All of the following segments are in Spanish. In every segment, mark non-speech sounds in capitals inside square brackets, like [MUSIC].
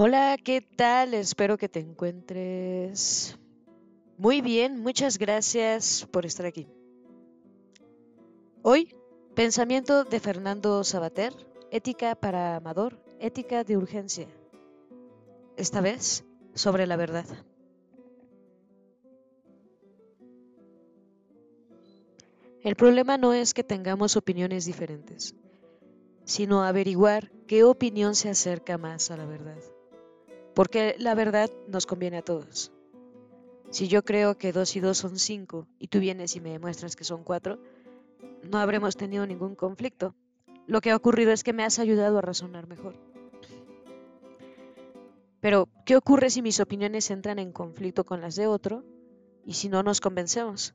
Hola, ¿qué tal? Espero que te encuentres muy bien. Muchas gracias por estar aquí. Hoy, pensamiento de Fernando Sabater, ética para Amador, ética de urgencia. Esta vez, sobre la verdad. El problema no es que tengamos opiniones diferentes, sino averiguar qué opinión se acerca más a la verdad porque la verdad nos conviene a todos. Si yo creo que 2 y 2 son 5 y tú vienes y me demuestras que son 4, no habremos tenido ningún conflicto. Lo que ha ocurrido es que me has ayudado a razonar mejor. Pero, ¿qué ocurre si mis opiniones entran en conflicto con las de otro y si no nos convencemos?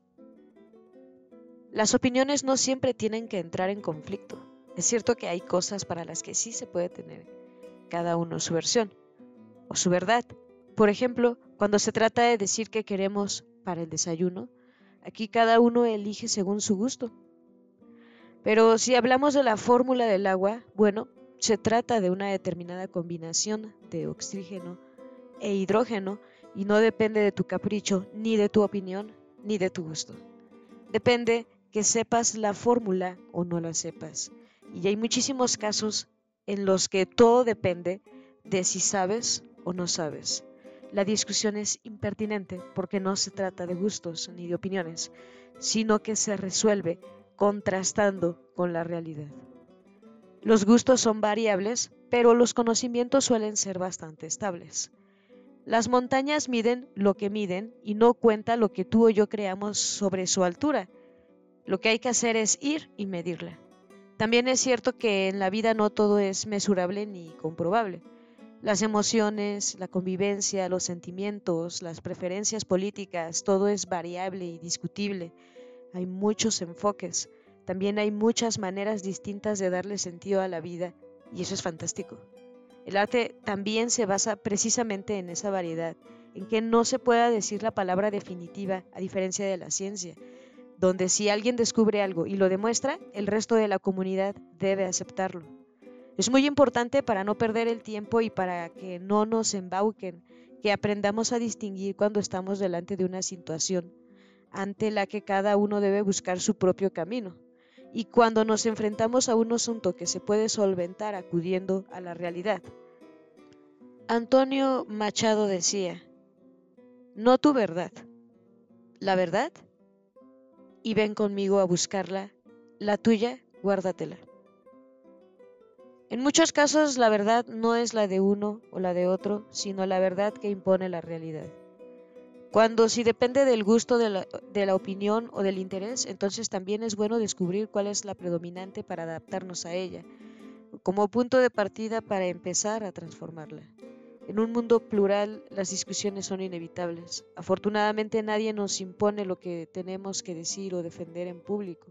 Las opiniones no siempre tienen que entrar en conflicto. Es cierto que hay cosas para las que sí se puede tener cada uno su versión su verdad. Por ejemplo, cuando se trata de decir qué queremos para el desayuno, aquí cada uno elige según su gusto. Pero si hablamos de la fórmula del agua, bueno, se trata de una determinada combinación de oxígeno e hidrógeno y no depende de tu capricho, ni de tu opinión, ni de tu gusto. Depende que sepas la fórmula o no la sepas. Y hay muchísimos casos en los que todo depende de si sabes o no sabes. La discusión es impertinente porque no se trata de gustos ni de opiniones, sino que se resuelve contrastando con la realidad. Los gustos son variables, pero los conocimientos suelen ser bastante estables. Las montañas miden lo que miden y no cuenta lo que tú o yo creamos sobre su altura. Lo que hay que hacer es ir y medirla. También es cierto que en la vida no todo es mesurable ni comprobable. Las emociones, la convivencia, los sentimientos, las preferencias políticas, todo es variable y discutible. Hay muchos enfoques. También hay muchas maneras distintas de darle sentido a la vida y eso es fantástico. El arte también se basa precisamente en esa variedad, en que no se pueda decir la palabra definitiva a diferencia de la ciencia, donde si alguien descubre algo y lo demuestra, el resto de la comunidad debe aceptarlo. Es muy importante para no perder el tiempo y para que no nos embauquen, que aprendamos a distinguir cuando estamos delante de una situación ante la que cada uno debe buscar su propio camino. Y cuando nos enfrentamos a un asunto que se puede solventar acudiendo a la realidad. Antonio Machado decía, no tu verdad, la verdad, y ven conmigo a buscarla, la tuya, guárdatela. En muchos casos la verdad no es la de uno o la de otro, sino la verdad que impone la realidad. Cuando si depende del gusto de la, opinión o del interés, entonces también es bueno descubrir cuál es la predominante para adaptarnos a ella, como punto de partida para empezar a transformarla. En un mundo plural las discusiones son inevitables. Afortunadamente nadie nos impone lo que tenemos que decir o defender en público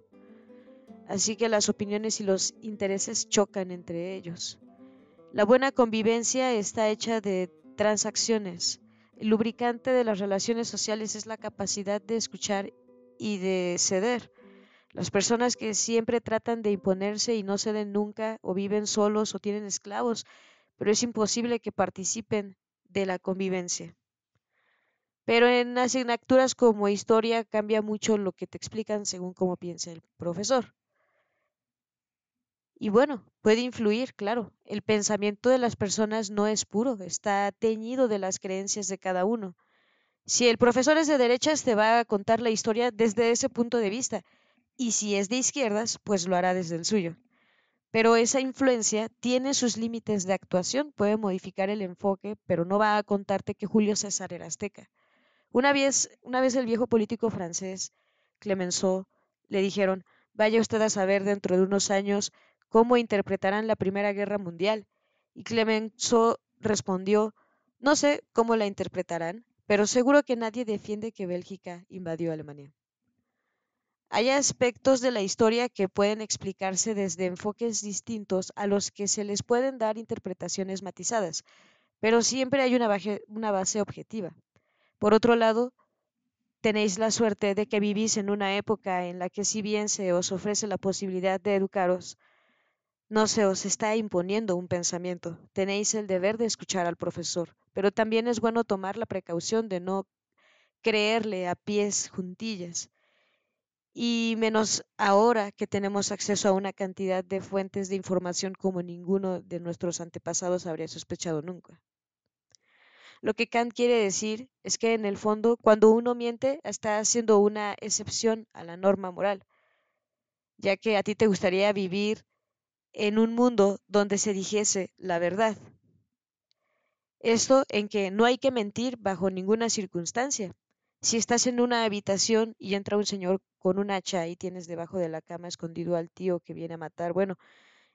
así que las opiniones y los intereses chocan entre ellos. La buena convivencia está hecha de transacciones. El lubricante de las relaciones sociales es la capacidad de escuchar y de ceder. Las personas que siempre tratan de imponerse y no ceden nunca o viven solos o tienen esclavos, pero es imposible que participen de la convivencia. Pero en asignaturas como historia cambia mucho lo que te explican según cómo piensa el profesor. Y bueno, puede influir, claro. El pensamiento de las personas no es puro, está teñido de las creencias de cada uno. Si el profesor es de derechas, te va a contar la historia desde ese punto de vista, y si es de izquierdas, pues lo hará desde el suyo. Pero esa influencia tiene sus límites de actuación, puede modificar el enfoque, pero no va a contarte que Julio César era azteca. Una vez, una vez el viejo político francés, Clemenceau, le dijeron, vaya usted a saber dentro de unos años cómo interpretarán la Primera Guerra Mundial. Y Clemenceau respondió, no sé cómo la interpretarán, pero seguro que nadie defiende que Bélgica invadió Alemania. Hay aspectos de la historia que pueden explicarse desde enfoques distintos a los que se les pueden dar interpretaciones matizadas, pero siempre hay una base, una base objetiva. Por otro lado, tenéis la suerte de que vivís en una época en la que si bien se os ofrece la posibilidad de educaros, No se os está imponiendo un pensamiento. Tenéis el deber de escuchar al profesor, pero también es bueno tomar la precaución de no creerle a pies juntillas. Y menos ahora que tenemos acceso a una cantidad de fuentes de información como ninguno de nuestros antepasados habría sospechado nunca. Lo que Kant quiere decir es que en el fondo, cuando uno miente, está haciendo una excepción a la norma moral, ya que a ti te gustaría vivir en un mundo donde se dijese la verdad. Esto en que no hay que mentir bajo ninguna circunstancia. Si estás en una habitación y entra un señor con un hacha y tienes debajo de la cama escondido al tío que viene a matar, bueno,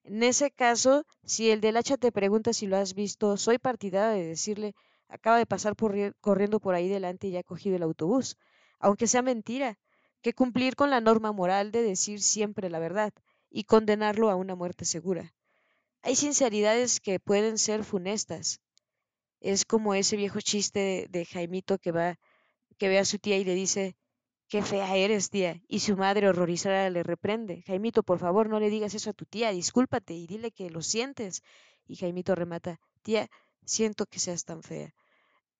en ese caso, si el del hacha te pregunta si lo has visto, soy partidario de decirle, acaba de pasar corriendo por ahí delante y ya ha cogido el autobús, aunque sea mentira, que cumplir con la norma moral de decir siempre la verdad y condenarlo a una muerte segura. Hay sinceridades que pueden ser funestas. Es como ese viejo chiste de, Jaimito que va, que ve a su tía y le dice, qué fea eres, tía. Y su madre horrorizada le reprende. Jaimito, por favor, no le digas eso a tu tía, discúlpate y dile que lo sientes. Y Jaimito remata, tía, siento que seas tan fea.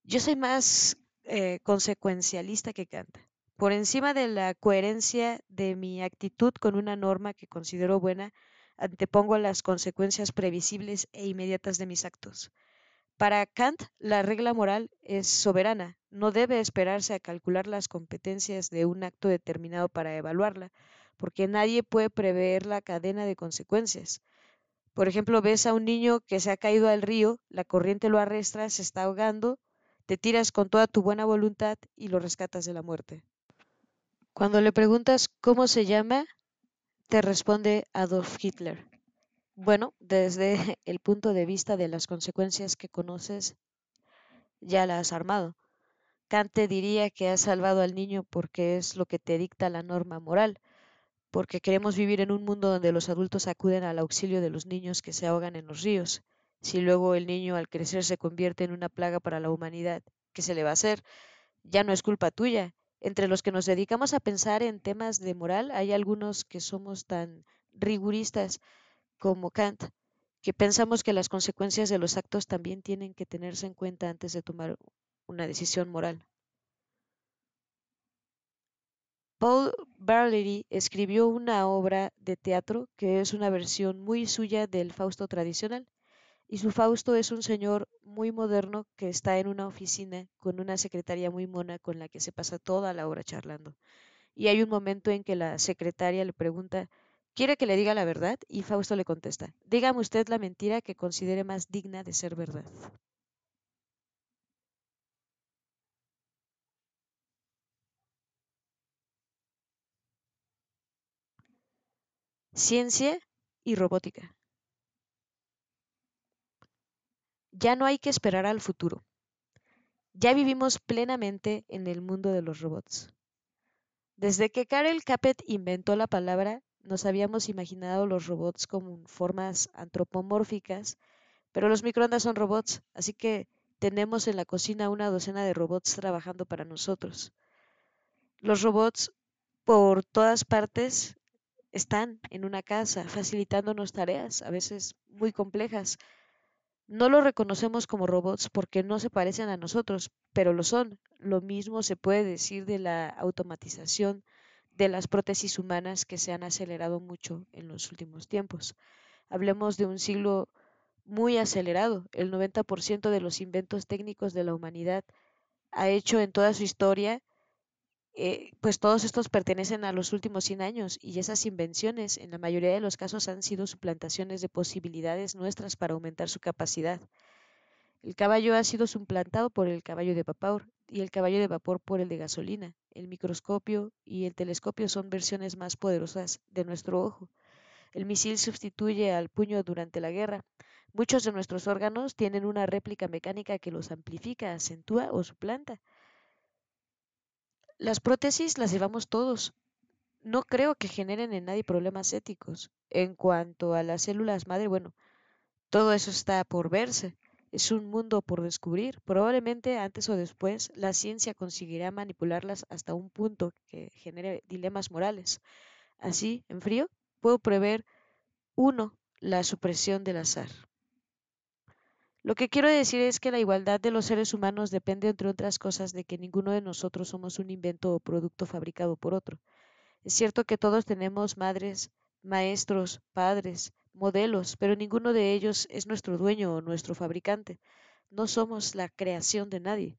Yo soy más eh, consecuencialista que canta. Por encima de la coherencia de mi actitud con una norma que considero buena, antepongo las consecuencias previsibles e inmediatas de mis actos. Para Kant, la regla moral es soberana, no debe esperarse a calcular las competencias de un acto determinado para evaluarla, porque nadie puede prever la cadena de consecuencias. Por ejemplo, ves a un niño que se ha caído al río, la corriente lo arrastra, se está ahogando, te tiras con toda tu buena voluntad y lo rescatas de la muerte. Cuando le preguntas cómo se llama, te responde Adolf Hitler. Bueno, desde [LAUGHS] el punto de vista de las consecuencias que conoces, ya la has armado. Kant te diría que has salvado al niño porque es lo que te dicta la norma moral, porque queremos vivir en un mundo donde los adultos acuden al auxilio de los niños que se ahogan en los ríos. Si luego el niño al crecer se convierte en una plaga para la humanidad, ¿qué se le va a hacer? Ya no es culpa tuya, entre los que nos dedicamos a pensar en temas de moral, hay algunos que somos tan riguristas como Kant, que pensamos que las consecuencias de los actos también tienen que tenerse en cuenta antes de tomar una decisión moral. Paul Barlery escribió una obra de teatro que es una versión muy suya del Fausto tradicional. Y su Fausto es un señor muy moderno que está en una oficina con una secretaria muy mona con la que se pasa toda la hora charlando. Y hay un momento en que la secretaria le pregunta, ¿quiere que le diga la verdad? Y Fausto le contesta, dígame usted la mentira que considere más digna de ser verdad. Ciencia y robótica. Ya no hay que esperar al futuro. Ya vivimos plenamente en el mundo de los robots. Desde que Karel Capet inventó la palabra, nos habíamos imaginado los robots como formas antropomórficas, pero los microondas son robots, así que tenemos en la cocina una docena de robots trabajando para nosotros. Los robots por todas partes están en una casa, facilitándonos tareas, a veces muy complejas, no los reconocemos como robots porque no se parecen a nosotros, pero lo son. Lo mismo se puede decir de la automatización de las prótesis humanas que se han acelerado mucho en los últimos tiempos. Hablemos de un siglo muy acelerado. El 90% de los inventos técnicos de la humanidad ha hecho en toda su historia eh, pues todos estos pertenecen a los últimos 100 años y esas invenciones en la mayoría de los casos han sido suplantaciones de posibilidades nuestras para aumentar su capacidad. El caballo ha sido suplantado por el caballo de vapor y el caballo de vapor por el de gasolina. El microscopio y el telescopio son versiones más poderosas de nuestro ojo. El misil sustituye al puño durante la guerra. Muchos de nuestros órganos tienen una réplica mecánica que los amplifica, acentúa o suplanta. Las prótesis las llevamos todos. No creo que generen en nadie problemas éticos. En cuanto a las células madre, bueno, todo eso está por verse. Es un mundo por descubrir. Probablemente antes o después la ciencia conseguirá manipularlas hasta un punto que genere dilemas morales. Así, en frío, puedo prever uno la supresión del azar. Lo que quiero decir es que la igualdad de los seres humanos depende, entre otras cosas, de que ninguno de nosotros somos un invento o producto fabricado por otro. Es cierto que todos tenemos madres, maestros, padres, modelos, pero ninguno de ellos es nuestro dueño o nuestro fabricante. No somos la creación de nadie.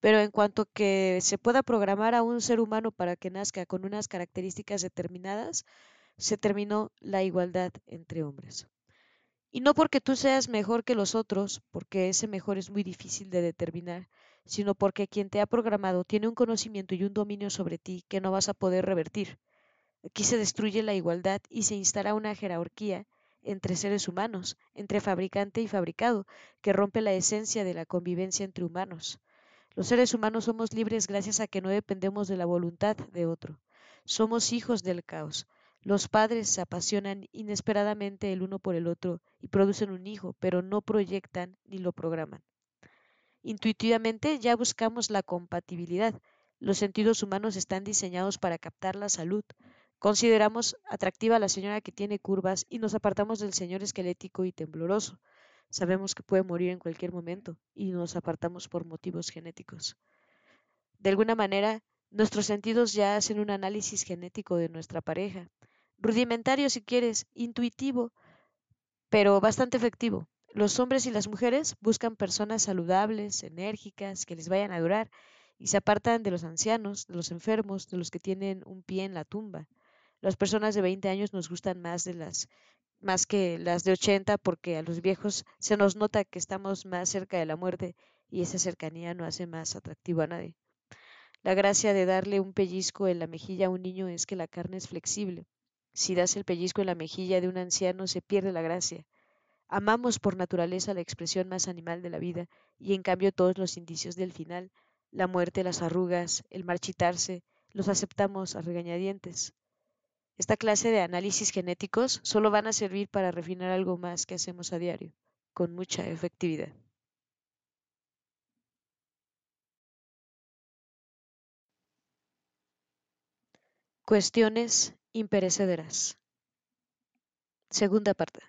Pero en cuanto que se pueda programar a un ser humano para que nazca con unas características determinadas, se terminó la igualdad entre hombres. Y no porque tú seas mejor que los otros, porque ese mejor es muy difícil de determinar, sino porque quien te ha programado tiene un conocimiento y un dominio sobre ti que no vas a poder revertir. Aquí se destruye la igualdad y se instala una jerarquía entre seres humanos, entre fabricante y fabricado, que rompe la esencia de la convivencia entre humanos. Los seres humanos somos libres gracias a que no dependemos de la voluntad de otro. Somos hijos del caos. Los padres se apasionan inesperadamente el uno por el otro y producen un hijo, pero no proyectan ni lo programan. Intuitivamente ya buscamos la compatibilidad. Los sentidos humanos están diseñados para captar la salud. Consideramos atractiva a la señora que tiene curvas y nos apartamos del señor esquelético y tembloroso. Sabemos que puede morir en cualquier momento y nos apartamos por motivos genéticos. De alguna manera, nuestros sentidos ya hacen un análisis genético de nuestra pareja. Rudimentario si quieres, intuitivo, pero bastante efectivo. Los hombres y las mujeres buscan personas saludables, enérgicas, que les vayan a durar, y se apartan de los ancianos, de los enfermos, de los que tienen un pie en la tumba. Las personas de 20 años nos gustan más de las más que las de 80 porque a los viejos se nos nota que estamos más cerca de la muerte y esa cercanía no hace más atractivo a nadie. La gracia de darle un pellizco en la mejilla a un niño es que la carne es flexible. Si das el pellizco en la mejilla de un anciano se pierde la gracia. Amamos por naturaleza la expresión más animal de la vida y en cambio todos los indicios del final, la muerte, las arrugas, el marchitarse, los aceptamos a regañadientes. Esta clase de análisis genéticos solo van a servir para refinar algo más que hacemos a diario, con mucha efectividad. Cuestiones imperecederas. Segunda parte.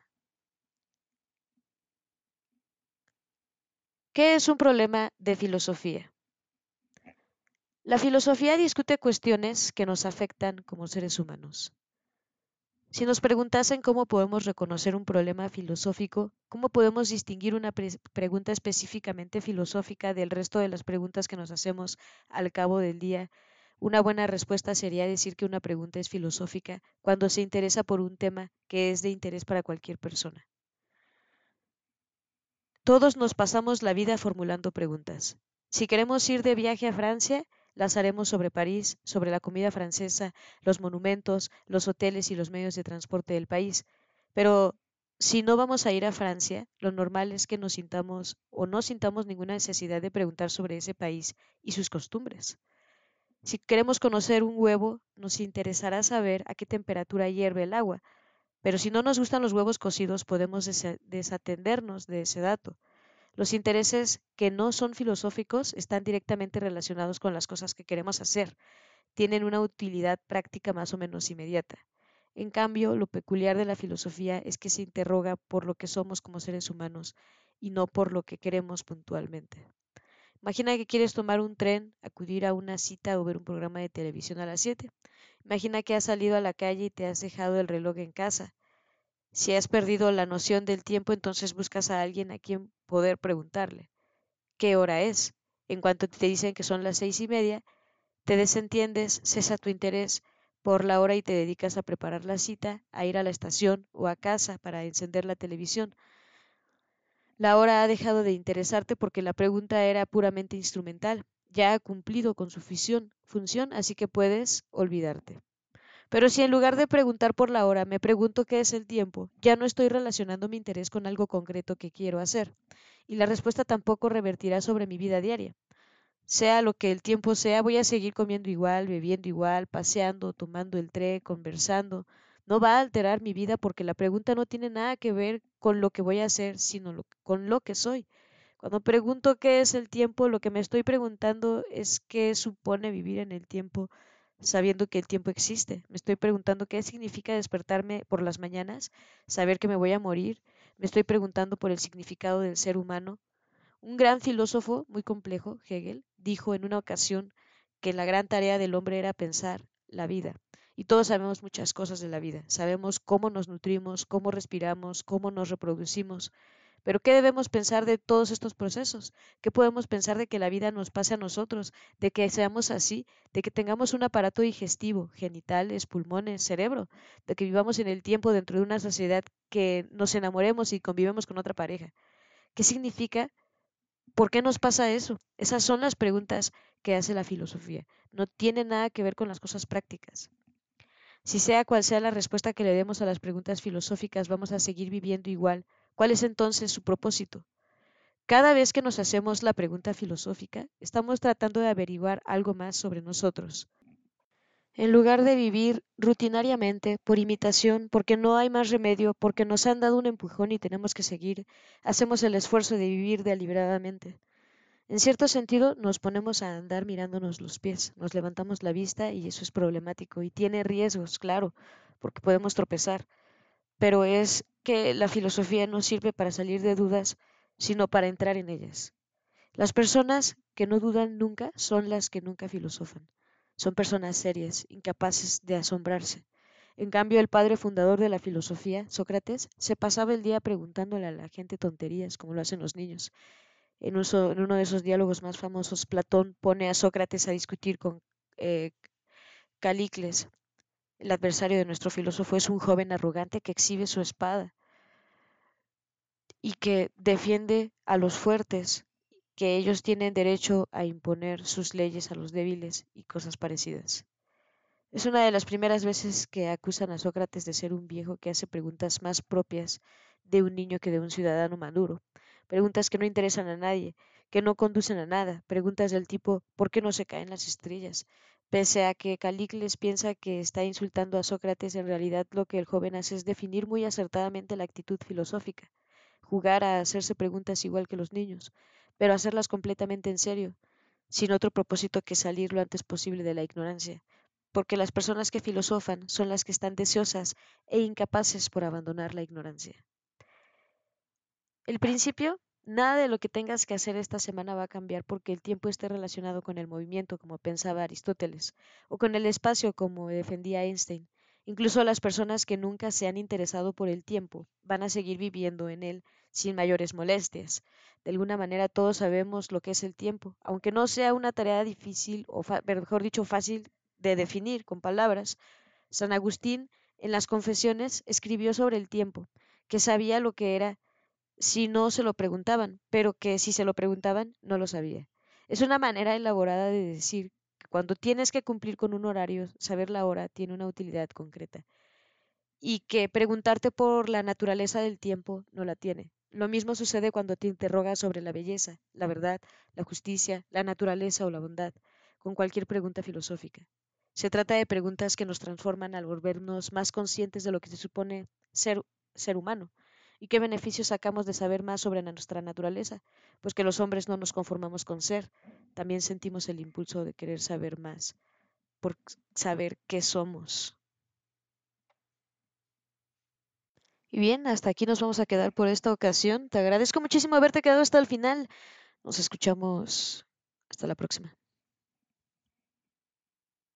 ¿Qué es un problema de filosofía? La filosofía discute cuestiones que nos afectan como seres humanos. Si nos preguntasen cómo podemos reconocer un problema filosófico, cómo podemos distinguir una pregunta específicamente filosófica del resto de las preguntas que nos hacemos al cabo del día, una buena respuesta sería decir que una pregunta es filosófica cuando se interesa por un tema que es de interés para cualquier persona. Todos nos pasamos la vida formulando preguntas. Si queremos ir de viaje a Francia, las haremos sobre París, sobre la comida francesa, los monumentos, los hoteles y los medios de transporte del país. Pero si no vamos a ir a Francia, lo normal es que nos sintamos o no sintamos ninguna necesidad de preguntar sobre ese país y sus costumbres. Si queremos conocer un huevo, nos interesará saber a qué temperatura hierve el agua, pero si no nos gustan los huevos cocidos, podemos desatendernos de ese dato. Los intereses que no son filosóficos están directamente relacionados con las cosas que queremos hacer. Tienen una utilidad práctica más o menos inmediata. En cambio, lo peculiar de la filosofía es que se interroga por lo que somos como seres humanos y no por lo que queremos puntualmente. Imagina que quieres tomar un tren, acudir a una cita o ver un programa de televisión a las 7. Imagina que has salido a la calle y te has dejado el reloj en casa. Si has perdido la noción del tiempo, entonces buscas a alguien a quien poder preguntarle qué hora es. En cuanto te dicen que son las seis y media, te desentiendes, cesa tu interés por la hora y te dedicas a preparar la cita, a ir a la estación o a casa para encender la televisión. La hora ha dejado de interesarte porque la pregunta era puramente instrumental, ya ha cumplido con su función, así que puedes olvidarte. Pero si en lugar de preguntar por la hora me pregunto qué es el tiempo, ya no estoy relacionando mi interés con algo concreto que quiero hacer. Y la respuesta tampoco revertirá sobre mi vida diaria. Sea lo que el tiempo sea, voy a seguir comiendo igual, bebiendo igual, paseando, tomando el tren, conversando. No va a alterar mi vida porque la pregunta no tiene nada que ver con lo que voy a hacer, sino con lo que soy. Cuando pregunto qué es el tiempo, lo que me estoy preguntando es qué supone vivir en el tiempo sabiendo que el tiempo existe. Me estoy preguntando qué significa despertarme por las mañanas, saber que me voy a morir. Me estoy preguntando por el significado del ser humano. Un gran filósofo muy complejo, Hegel, dijo en una ocasión que la gran tarea del hombre era pensar la vida. Y todos sabemos muchas cosas de la vida. Sabemos cómo nos nutrimos, cómo respiramos, cómo nos reproducimos. Pero ¿qué debemos pensar de todos estos procesos? ¿Qué podemos pensar de que la vida nos pase a nosotros, de que seamos así, de que tengamos un aparato digestivo, genitales, pulmones, cerebro, de que vivamos en el tiempo dentro de una sociedad que nos enamoremos y convivemos con otra pareja? ¿Qué significa? ¿Por qué nos pasa eso? Esas son las preguntas que hace la filosofía. No tiene nada que ver con las cosas prácticas. Si sea cual sea la respuesta que le demos a las preguntas filosóficas, vamos a seguir viviendo igual ¿Cuál es entonces su propósito? Cada vez que nos hacemos la pregunta filosófica, estamos tratando de averiguar algo más sobre nosotros. En lugar de vivir rutinariamente, por imitación, porque no hay más remedio, porque nos han dado un empujón y tenemos que seguir, hacemos el esfuerzo de vivir deliberadamente. En cierto sentido, nos ponemos a andar mirándonos los pies, nos levantamos la vista y eso es problemático y tiene riesgos, claro, porque podemos tropezar, pero es que la filosofía no sirve para salir de dudas, sino para entrar en ellas. Las personas que no dudan nunca son las que nunca filosofan. Son personas serias, incapaces de asombrarse. En cambio, el padre fundador de la filosofía, Sócrates, se pasaba el día preguntándole a la gente tonterías, como lo hacen los niños. En, uno de esos diálogos más famosos, Platón pone a Sócrates a discutir con eh, Calicles, el adversario de nuestro filósofo es un joven arrogante que exhibe su espada y que defiende a los fuertes, que ellos tienen derecho a imponer sus leyes a los débiles y cosas parecidas. Es una de las primeras veces que acusan a Sócrates de ser un viejo que hace preguntas más propias de un niño que de un ciudadano maduro, preguntas que no interesan a nadie, que no conducen a nada, preguntas del tipo ¿por qué no se caen las estrellas? Pese a que Calícles piensa que está insultando a Sócrates, en realidad lo que el joven hace es definir muy acertadamente la actitud filosófica, jugar a hacerse preguntas igual que los niños, pero hacerlas completamente en serio, sin otro propósito que salir lo antes posible de la ignorancia, porque las personas que filosofan son las que están deseosas e incapaces por abandonar la ignorancia. El principio Nada de lo que tengas que hacer esta semana va a cambiar porque el tiempo esté relacionado con el movimiento, como pensaba Aristóteles, o con el espacio, como defendía Einstein. Incluso las personas que nunca se han interesado por el tiempo van a seguir viviendo en él sin mayores molestias. De alguna manera todos sabemos lo que es el tiempo, aunque no sea una tarea difícil o, mejor dicho, fácil de definir con palabras. San Agustín, en las Confesiones, escribió sobre el tiempo, que sabía lo que era si no se lo preguntaban, pero que si se lo preguntaban no lo sabía. Es una manera elaborada de decir que cuando tienes que cumplir con un horario, saber la hora tiene una utilidad concreta y que preguntarte por la naturaleza del tiempo no la tiene. Lo mismo sucede cuando te interrogas sobre la belleza, la verdad, la justicia, la naturaleza o la bondad, con cualquier pregunta filosófica. Se trata de preguntas que nos transforman al volvernos más conscientes de lo que se supone ser, ser humano, ¿Y qué beneficios sacamos de saber más sobre nuestra naturaleza? Pues que los hombres no nos conformamos con ser, también sentimos el impulso de querer saber más, por saber qué somos. Y bien, hasta aquí nos vamos a quedar por esta ocasión. Te agradezco muchísimo haberte quedado hasta el final. Nos escuchamos hasta la próxima.